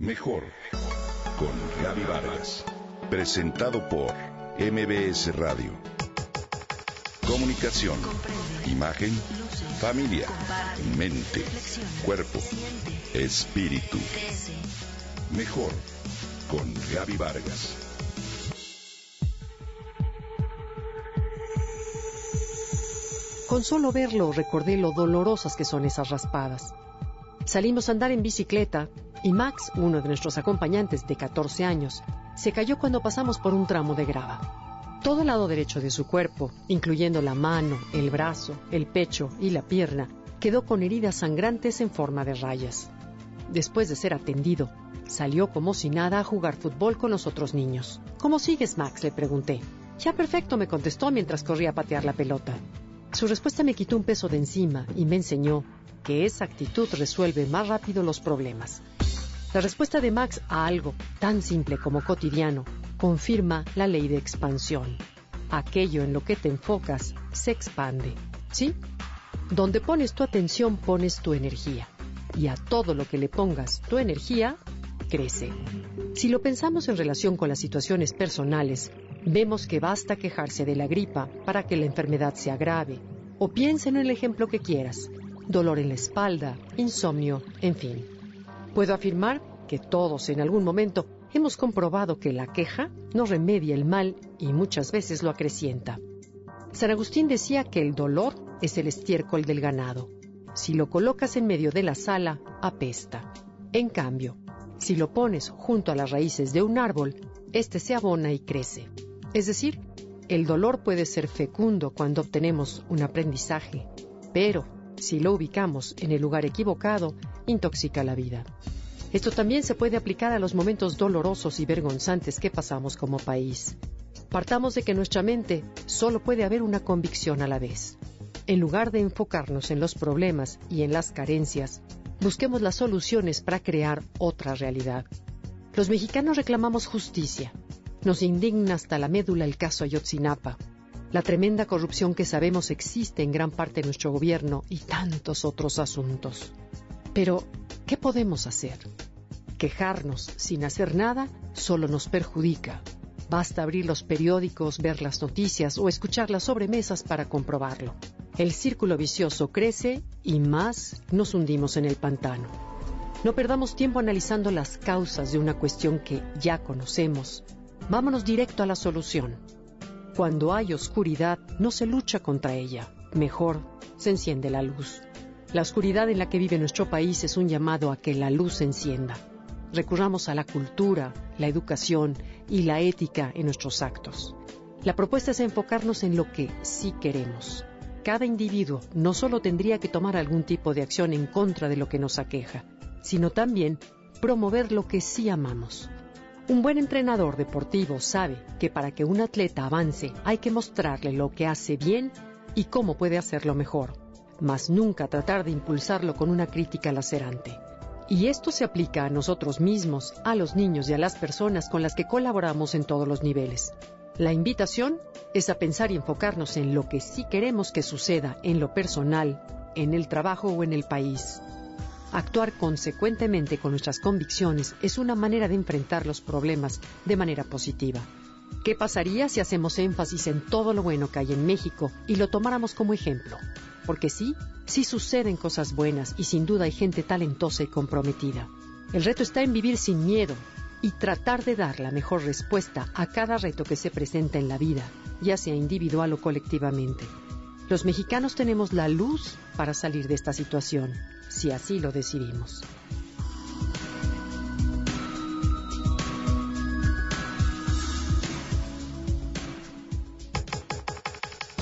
Mejor con Gaby Vargas. Presentado por MBS Radio. Comunicación, imagen, familia, mente, cuerpo, espíritu. Mejor con Gaby Vargas. Con solo verlo recordé lo dolorosas que son esas raspadas. Salimos a andar en bicicleta y Max, uno de nuestros acompañantes de 14 años, se cayó cuando pasamos por un tramo de grava. Todo el lado derecho de su cuerpo, incluyendo la mano, el brazo, el pecho y la pierna, quedó con heridas sangrantes en forma de rayas. Después de ser atendido, salió como si nada a jugar fútbol con los otros niños. ¿Cómo sigues, Max? le pregunté. Ya perfecto, me contestó mientras corría a patear la pelota. Su respuesta me quitó un peso de encima y me enseñó que esa actitud resuelve más rápido los problemas. La respuesta de Max a algo tan simple como cotidiano confirma la ley de expansión. Aquello en lo que te enfocas se expande. ¿Sí? Donde pones tu atención pones tu energía. Y a todo lo que le pongas tu energía, crece. Si lo pensamos en relación con las situaciones personales, vemos que basta quejarse de la gripa para que la enfermedad se agrave. O piensa en el ejemplo que quieras. Dolor en la espalda, insomnio, en fin. Puedo afirmar que todos en algún momento hemos comprobado que la queja no remedia el mal y muchas veces lo acrecienta. San Agustín decía que el dolor es el estiércol del ganado. Si lo colocas en medio de la sala, apesta. En cambio, si lo pones junto a las raíces de un árbol, éste se abona y crece. Es decir, el dolor puede ser fecundo cuando obtenemos un aprendizaje, pero si lo ubicamos en el lugar equivocado, intoxica la vida. Esto también se puede aplicar a los momentos dolorosos y vergonzantes que pasamos como país. Partamos de que nuestra mente solo puede haber una convicción a la vez. En lugar de enfocarnos en los problemas y en las carencias, busquemos las soluciones para crear otra realidad. Los mexicanos reclamamos justicia. Nos indigna hasta la médula el caso Ayotzinapa, la tremenda corrupción que sabemos existe en gran parte de nuestro gobierno y tantos otros asuntos. Pero, ¿qué podemos hacer? Quejarnos sin hacer nada solo nos perjudica. Basta abrir los periódicos, ver las noticias o escuchar las sobremesas para comprobarlo. El círculo vicioso crece y más nos hundimos en el pantano. No perdamos tiempo analizando las causas de una cuestión que ya conocemos. Vámonos directo a la solución. Cuando hay oscuridad, no se lucha contra ella. Mejor, se enciende la luz. La oscuridad en la que vive nuestro país es un llamado a que la luz se encienda. Recurramos a la cultura, la educación y la ética en nuestros actos. La propuesta es enfocarnos en lo que sí queremos. Cada individuo no solo tendría que tomar algún tipo de acción en contra de lo que nos aqueja, sino también promover lo que sí amamos. Un buen entrenador deportivo sabe que para que un atleta avance hay que mostrarle lo que hace bien y cómo puede hacerlo mejor, mas nunca tratar de impulsarlo con una crítica lacerante. Y esto se aplica a nosotros mismos, a los niños y a las personas con las que colaboramos en todos los niveles. La invitación es a pensar y enfocarnos en lo que sí queremos que suceda en lo personal, en el trabajo o en el país. Actuar consecuentemente con nuestras convicciones es una manera de enfrentar los problemas de manera positiva. ¿Qué pasaría si hacemos énfasis en todo lo bueno que hay en México y lo tomáramos como ejemplo? Porque sí, sí suceden cosas buenas y sin duda hay gente talentosa y comprometida. El reto está en vivir sin miedo y tratar de dar la mejor respuesta a cada reto que se presenta en la vida, ya sea individual o colectivamente. Los mexicanos tenemos la luz para salir de esta situación, si así lo decidimos.